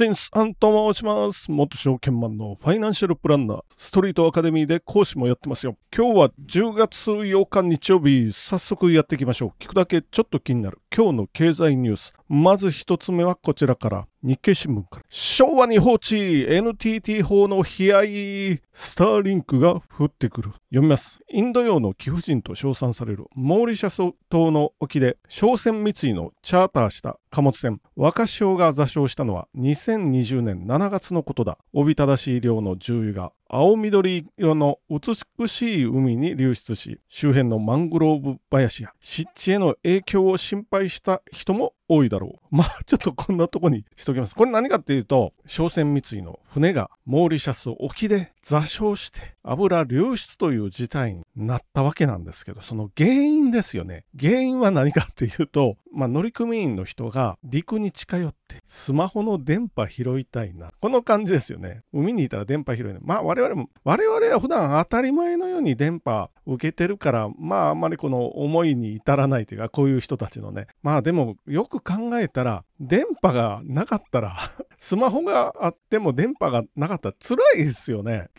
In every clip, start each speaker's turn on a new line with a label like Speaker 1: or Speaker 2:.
Speaker 1: シンスアンと申します。元証券マンのファイナンシャルプランナー、ストリートアカデミーで講師もやってますよ。今日は10月8日日曜日、早速やっていきましょう。聞くだけちょっと気になる今日の経済ニュース。まず一つ目はこちらから。日経新聞から。昭和に放置 NTT 法の悲哀スターリンクが降ってくる。読みます。インド洋の貴婦人と称賛されるモーリシャス島の沖で商船三井のチャーターした貨物船若潮が座礁したのは2020年7月のことだ。おびただしい量の重油が青緑色の美しい海に流出し、周辺のマングローブ林や湿地への影響を心配した人も多いだろう。まあ、ちょっとこんなとこにしときます。これ何かっていうと、商船三井の船がモーリシャス沖で座礁して油流出という事態になったわけなんですけど、その原因ですよね。原因は何かっていうと、まあ、乗組員の人が陸に近寄ってスマホの電波拾いたいな。この感じですよね。海にいたら電波拾いな。まあ我々も、我々は普段当たり前のように電波受けてるから、まああんまりこの思いに至らないというか、こういう人たちのね。まあでもよく考えたら、電波がなかったら、スマホがあっても電波がなかったら辛いですよね。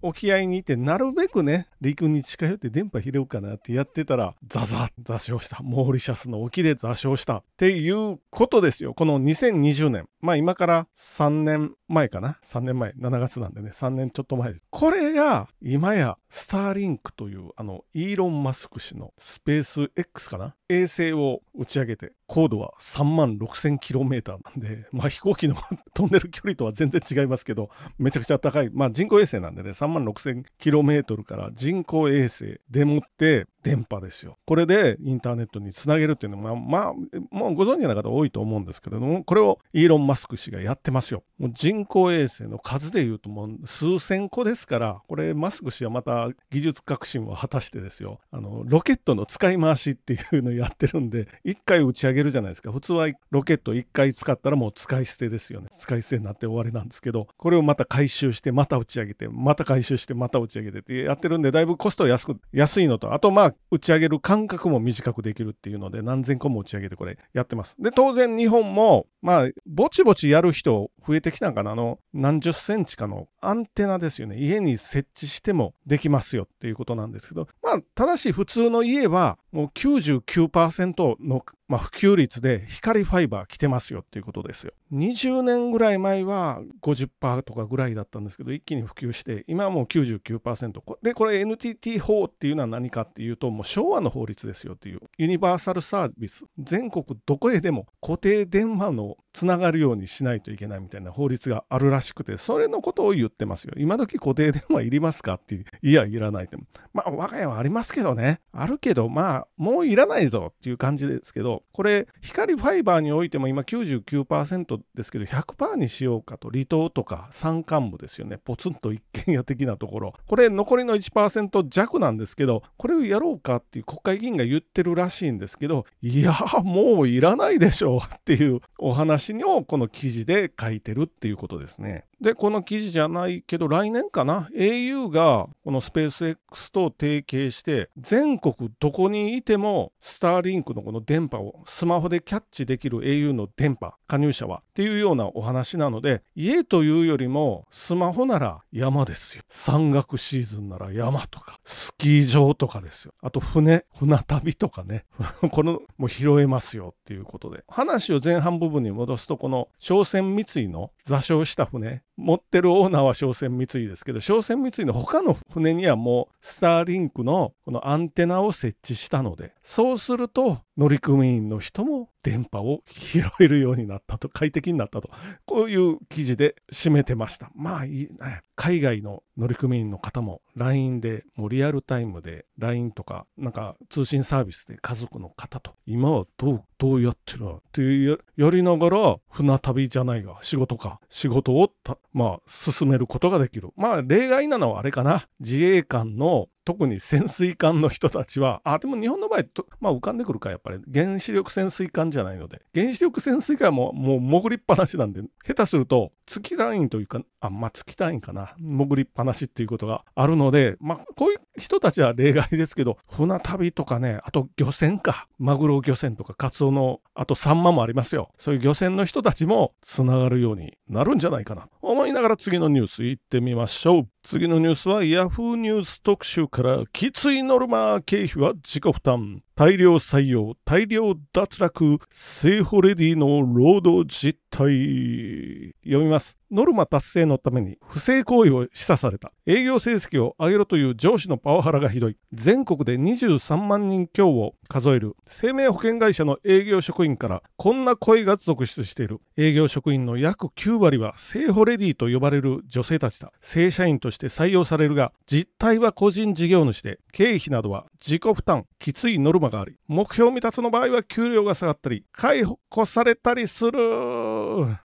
Speaker 1: 沖合にいて、なるべくね、陸に近寄って電波拾うかなってやってたら、ザザッ座礁した。モーリシャスの沖で座礁した。っていうことですよ。この2020年。まあ今から3年前かな。3年前。7月なんでね。3年ちょっと前です。これが今やスターリンクというあのイーロン・マスク氏のスペース X かな。衛星を打ち上げて、高度は3万6000キ 6000km なんで、まあ飛行機の 飛んでる距離とは全然違いますけど、めちゃくちゃ高い。まあ人工衛星なんでね、3万 6000km から人工衛星でもって電波ですよ。これでインターネットにつなげるっていうのは、まあ、もうご存知の方多いと思うんですけれども、これをイーロン・マスク氏がやってますよ。もう人工衛星の数でいうともう数千個ですから、これマスク氏はまた技術革新を果たしてですよ、あの、ロケットの使い回しっていうのをやってるんで、1回打ち上げるじゃないですか。普通はロケット1回使ったらもう使い捨てですよね。使い捨てになって終わりなんですけど、これをまた回収して、また打ち上げて、また回収して、また打ち上げてってやってるんで、だいぶコスト安く、安いのと、あとまあ、打ち上げる間隔も短くできるっていうので、何千個も打ち上げてこれやってます。で、当然日本も、まあ、ぼちぼちやる人増えてきたんかな。あの、何十センチかのアンテナですよね。家に設置してもできますよっていうことなんですけど、まあ、ただし普通の家はもう99%の、まあ、普及率で光ファイバー来てますよっていうことですよ。20年ぐらい前は50%とかぐらいだったんですけど、一気に普及して、今はもう99%。で、これ NTT 法っていうのは何かっていうと、もう昭和の法律ですよっていう。ユニバーサルサービス。全国どこへでも固定電話のつながるようにしないといけないみたいな法律があるらしくて、それのことを言ってますよ。今時固定電話いりますかっていや、いらないって。まあ、我が家はありますけどね。あるけど、まあ、もういらないぞっていう感じですけど、これ、光ファイバーにおいても今99%ですけど、100%にしようかと、離島とか山間部ですよね。ポツンと一軒家的なところ。これ、残りの1%弱なんですけど、これをやろうかっていう国会議員が言ってるらしいんですけど、いや、もういらないでしょうっていうお話をこの記事で書いてるっていうことですね。で、この記事じゃないけど、来年かな、au がこのスペース X と提携して、全国どこにいても、スターリンクのこの電波をスマホでキャッチできる au の電波、加入者はっていうようなお話なので、家というよりも、スマホなら山ですよ。山岳シーズンなら山とか、スキー場とかですよ。あと船、船旅とかね。この、もう拾えますよっていうことで。話を前半部分に戻すと、この商船三井の座礁した船、持ってるオーナーは商船三井ですけど、商船三井の他の船にはもうスターリンクのこのアンテナを設置したので、そうすると乗組員の人も電波を拾えるようになったと、快適になったと、こういう記事で締めてました。まあいい、海外の乗組員の方も LINE でもうリアルタイムで LINE とかなんか通信サービスで家族の方と今はどうどうやってるの？っていうやりながら船旅じゃないが仕事か。仕事をまあ進めることができる。まあ例外なのはあれかな。自衛官の特に潜水艦の人たちは、あ、でも日本の場合と、まあ浮かんでくるか、やっぱり原子力潜水艦じゃないので、原子力潜水艦はもうもう潜りっぱなしなんで、下手すると月単位というか、あ、まあ月単位かな。潜りっぱなしっていうことがあるので、まあこういう人たちは例外ですけど、船旅とかね、あと漁船か。マグロ漁船とかカツオの、あとサンマもありますよ。そういう漁船の人たちもつながるようになるんじゃないかな。思いながら次のニュース行ってみましょう。次のニュースは Yahoo ニュース特集からきついノルマ経費は自己負担大量採用大量脱落生保レディの労働実態。読みます。ノルマ達成のために不正行為を示唆された。営業成績を上げろという上司のパワハラがひどい。全国で23万人強を数える。生命保険会社の営業職員からこんな声が続出している。営業職員の約9割は生保レディと呼ばれる女性たちだ。正社員として採用されるが実態は個人事業主で経費などは自己負担きついノルマがあり目標未達の場合は給料が下がったり解雇されたりする。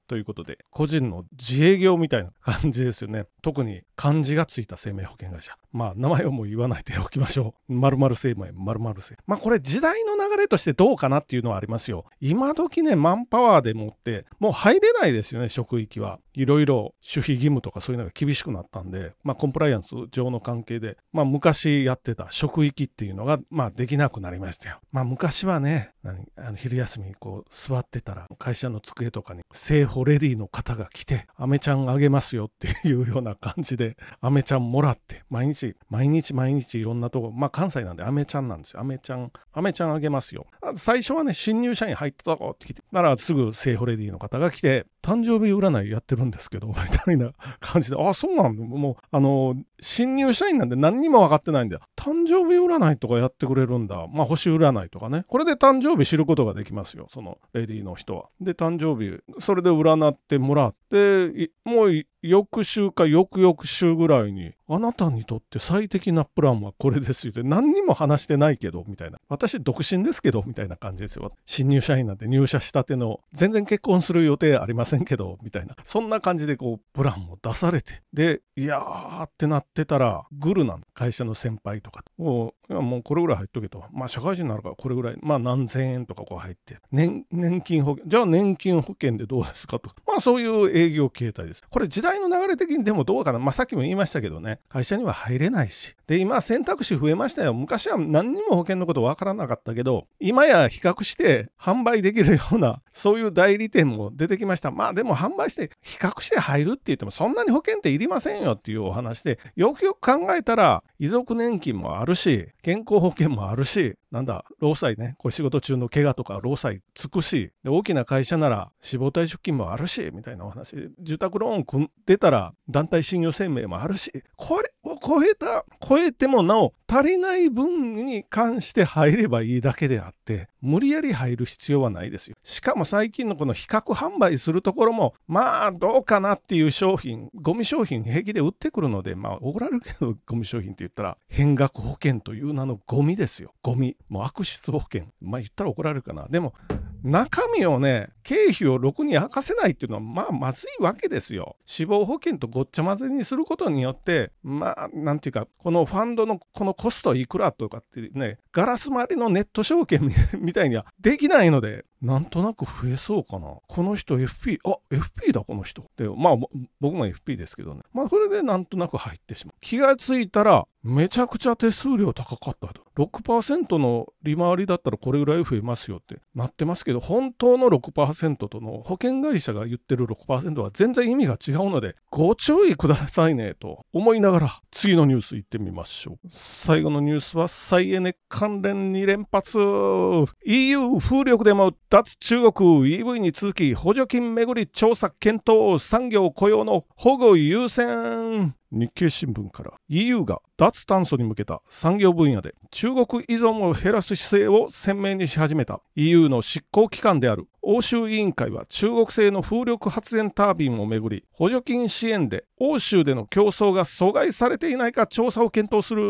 Speaker 1: ということで個人の自営業みたいな感じですよね。特に漢字がついた生命保険会社。まあ名前をもう言わないでおきましょう。〇〇生命〇〇生まあこれ時代の流れとしてどうかなっていうのはありますよ。今時ねマンパワーでもってもう入れないですよね職域は。いろいろ守秘義務とかそういうのが厳しくなったんで、まあ、コンプライアンス上の関係で、まあ、昔やってた職域っていうのが、まあ、できなくなりましたよ。まあ、昔はね、あの昼休みにこう座ってたら、会社の机とかに、聖保レディの方が来て、アメちゃんあげますよっていうような感じで、アメちゃんもらって、毎日、毎日毎日いろんなとこ、まあ、関西なんでアメちゃんなんですよ。アメちゃん、アメちゃんあげますよ。最初はね、新入社員入ってたって来て、ならすぐ聖保レディの方が来て、誕生日占いやってるんですけど、みたいな感じで、あ、そうなんだ。もう、あの、新入社員なんで何にも分かってないんだよ。誕生日占いとかやってくれるんだ。まあ、星占いとかね。これで誕生日知ることができますよ。そのレディーの人は。で、誕生日、それで占ってもらって、もう翌週か翌々週ぐらいに、あなたにとって最適なプランはこれですよって何にも話してないけど、みたいな。私独身ですけど、みたいな感じですよ。新入社員なんて入社したての、全然結婚する予定ありませんせんけど、みたいな。そんな感じでこう、プランを出されて。で、いやーってなってたら、グルなん会社の先輩とか。もう、もうこれぐらい入っとけと。まあ社会人になるからこれぐらい、まあ何千円とかこう入って。年、年金保険、じゃあ年金保険でどうですかと。まあそういう営業形態です。これ時代の流れ的にでもどうかな。まあさっきも言いましたけどね。会社には入れないし。で、今選択肢増えましたよ。昔は何にも保険のことわからなかったけど、今や比較して販売できるような、そういう代理店も出てきました。まあでも販売して比較して入るって言ってもそんなに保険っていりませんよっていうお話で、よくよく考えたら遺族年金もあるし、健康保険もあるし、なんだ、労災ね、これ仕事中の怪我とか労災つくし、で大きな会社なら死亡退職金もあるし、みたいなお話、住宅ローン組んでたら団体信用生命もあるし、これを超えた、超えてもなお足りない分に関して入ればいいだけであって、無理やり入る必要はないですよ。しかも最近のこの比較販売するところも、まあどうかなっていう商品、ゴミ商品平気で売ってくるので、まあ怒られるけどゴミ商品って言ったら変額保険という名のゴミですよ。ゴミ。もう悪質保険。まあ言ったら怒られるかな。でも、中身をね、経費をろくに明かせないっていうのは、まあ、まずいわけですよ。死亡保険とごっちゃ混ぜにすることによって、まあ、なんていうか、このファンドのこのコストいくらとかってね、ガラス張りのネット証券 みたいにはできないので、なんとなく増えそうかな。この人 FP、あ、FP だ、この人。で、まあ、僕も FP ですけどね。まあ、それでなんとなく入ってしまう。気がついたら、めちゃくちゃ手数料高かったと。6%の利回りだったらこれぐらい増えますよってなってますけど、本当の6% 6%との保険会社が言ってる6%は全然意味が違うので、ご注意くださいねと思いながら次のニュース行ってみましょう。最後のニュースは再エネ関連2連発。EU 風力でも脱中国 EV に続き補助金めぐり調査検討産業雇用の保護優先日経新聞から EU が脱炭素に向けた産業分野で中国依存を減らす姿勢を鮮明にし始めた EU の執行機関である欧州委員会は中国製の風力発電タービンをめぐり補助金支援で欧州での競争が阻害されていないか調査を検討する。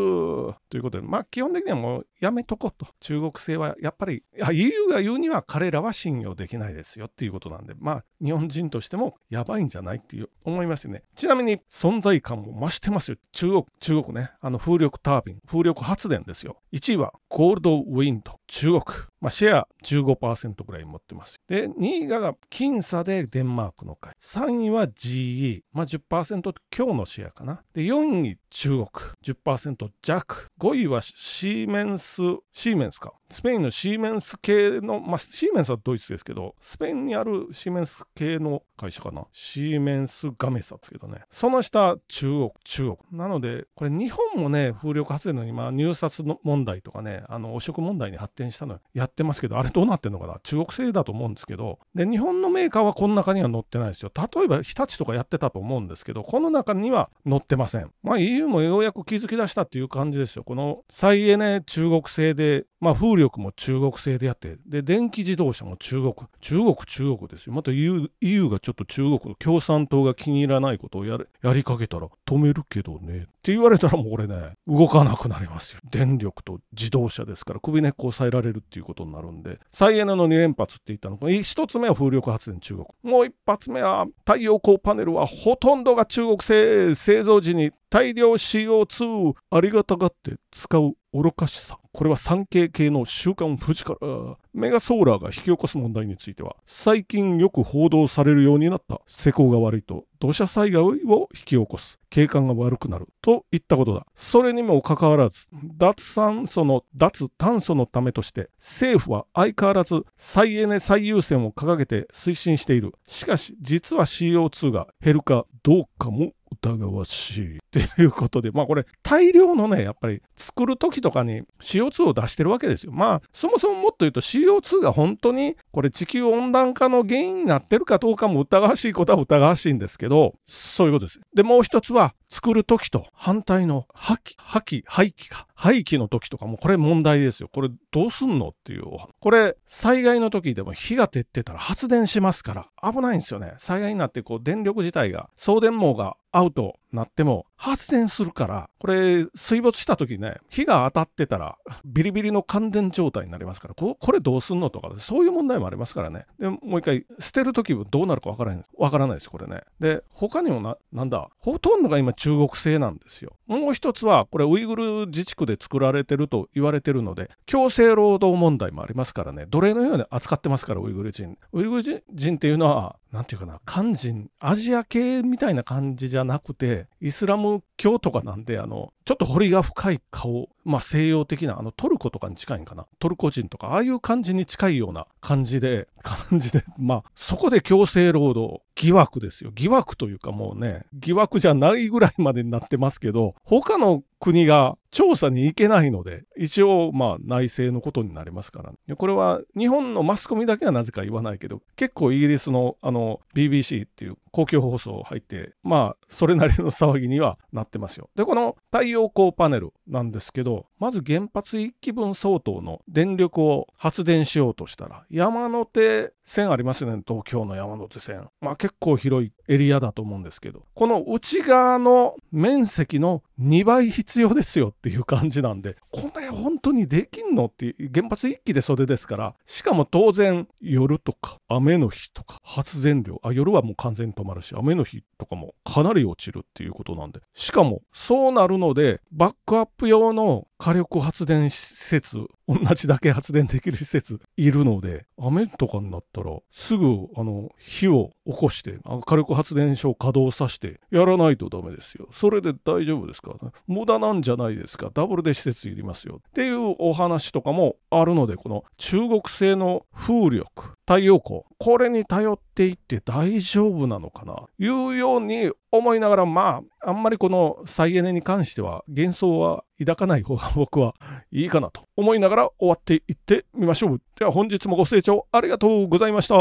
Speaker 1: ということでまあ基本的にはもうやめとこうと。中国製はやっぱり EU が言うには彼らは信用できないですよっていうことなんでまあ日本人としてもやばいんじゃないっていう思いますよね。ちなみに存在感も増してますよ。中国中国ね。あの風力タービン風力発電ですよ。1位はゴールドウィンド中国。まあ、シェア15%ぐらい持ってます。で、2位が僅差でデンマークの会。3位は GE、まあ10%強のシェアかな。で、4位中国、10%弱。5位はシーメンス、シーメンスか。スペインのシーメンス系の、まあ、シーメンスはドイツですけど、スペインにあるシーメンス系の会社かな。シーメンスガメサですけどね。その下、中国、中国。なので、これ日本もね、風力発電の今、入札の問題とかね、あの、汚職問題に発展したのやってますけど、あれどうなってんのかな中国製だと思うんですけど、で、日本のメーカーはこの中には載ってないですよ。例えば、日立とかやってたと思うんですけど、この中には載ってません。まあ、EU もようやく気づき出したっていう感じですよ。この再エネ中国製で、まあ、風力も中国製でやって、で、電気自動車も中国、中国、中国ですよ。また EU, EU がちょっと中国の共産党が気に入らないことをややりかけたら止めるけどね。って言われたらもうこれね、動かなくなりますよ。電力と自動車ですから、首根っこ抑えられるっていうことになるんで、再エネの2連発って言ったのが、1つ目は風力発電中国。もう1発目は太陽光パネルはほとんどが中国製製造時に大量 CO2 ありがたがって使う愚かしさ。これは産経系の週刊富士から、メガソーラーが引き起こす問題については、最近よく報道されるようになった施工が悪いと土砂災害を引き起こす、景観が悪くなるといったことだ。それにもかかわらず、脱酸素の脱炭素のためとして、政府は相変わらず再エネ最優先を掲げて推進している。しかし、実は CO2 が減るかどうかも疑わしい。っていうことで、まあこれ大量のね、やっぱり作る時とかに CO2 を出してるわけですよ。まあそもそももっと言うと CO2 が本当にこれ地球温暖化の原因になってるかどうかも疑わしいことは疑わしいんですけど、そういうことです。で、もう一つは作る時と反対の破棄、破棄、廃棄か。廃棄の時とかもこれ問題ですよ。これどうすんのっていう。これ災害の時でも火が照ってたら発電しますから危ないんですよね。災害になってこう電力自体が送電網がアウトなっても発電するから、これ水没した時ね、火が当たってたら ビリビリの感電状態になりますから、これどうすんのとか、そういう問題もありますからね。で、もう一回、捨てる時どうなるかわからないんです。わからないです、これね。で、他にもな、なんだ、ほとんどが今中国製なんですよ。もう一つは、これウイグル自治区でで作られてると言われてるので、強制労働問題もありますからね、奴隷のように扱ってますから、ウイグル人。ウイグル人っていうのは、なんていうかな、漢人、アジア系みたいな感じじゃなくて、イスラム教とかなんで、あの、ちょっと彫りが深い顔、まあ西洋的な、あのトルコとかに近いんかな。トルコ人とか、ああいう感じに近いような感じで、感じで、まあそこで強制労働、疑惑ですよ。疑惑というかもうね、疑惑じゃないぐらいまでになってますけど、他の国が調査に行けないので、一応まあ内政のことになりますから、ねこれは日本のマスコミだけはなぜか言わないけど、結構イギリスのあの BBC っていう公共放送入って、まあそれなりの騒ぎにはなってますよ。で、この太陽光パネルなんですけど、まず原発1基分相当の電力を発電しようとしたら、山手線ありますよね、東京の山手線。まあ結構広いエリアだと思うんですけど、この内側の面積の2倍必要ですよっていう感じなんで、これ本当にできんのって、原発1基でそれですから、しかも当然夜とか雨の日とか発電量、あ、夜はもう完全に止まるし、雨の日とかもかなり落ちるっていうことなんで、しかもそうなるので、バックアップ用の火力発電施設、同じだけ発電できる施設いるので、雨とかになったら、すぐあの火を起こして、火力発電所を稼働させてやらないとダメですよ。それで大丈夫ですか？無駄なんじゃないですか？ダブルで施設いりますよ。っていうお話とかもあるので、この中国製の風力、太陽光、これに頼っていって大丈夫なのかな？いうように思いながら、まあ、あんまりこの再エネに関しては幻想は抱かない方が僕はいいかなと思いながら終わっていってみましょう。では本日もご清聴ありがとうございました。